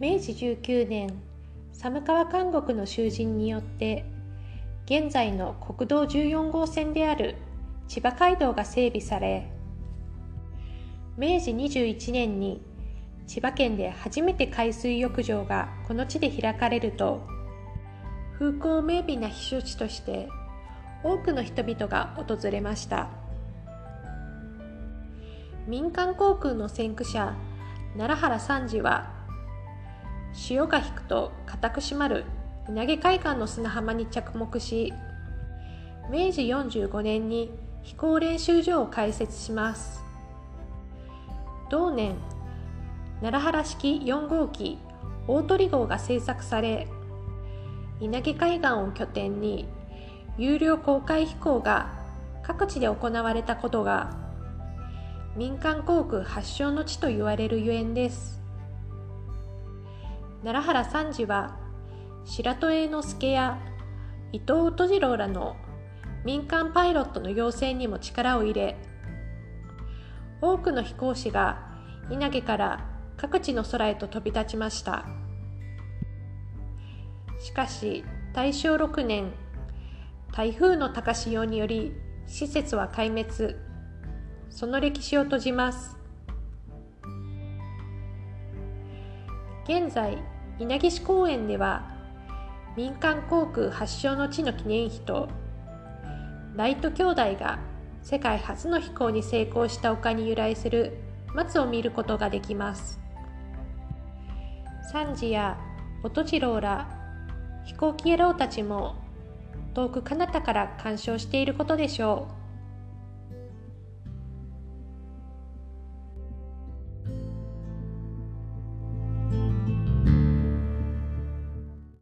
明治19年寒川監獄の囚人によって現在の国道14号線である千葉街道が整備され明治21年に千葉県で初めて海水浴場がこの地で開かれると風光明媚な避暑地として多くの人々が訪れました。民間航空の先駆者奈良原三次は潮が引くと固く締まる稲毛海岸の砂浜に着目し明治45年に飛行練習場を開設します。同年奈良原式4号機大鳥号が製作され稲毛海岸を拠点に有料公開飛行が各地で行われたことが民間航空発祥の地と言われるゆえんです。奈良原三次は白戸栄之助や伊藤音次郎らの民間パイロットの養成にも力を入れ多くの飛行士が稲毛から各地の空へと飛び立ちました。しかし大正6年台風の高潮により施設は壊滅。その歴史を閉じます。現在稲城市公園では民間航空発祥の地の記念碑とライト兄弟が世界初の飛行に成功した丘に由来する松を見ることができます。サンジや音次郎ら飛行機野郎たちも遠く彼方から鑑賞していることでしょう。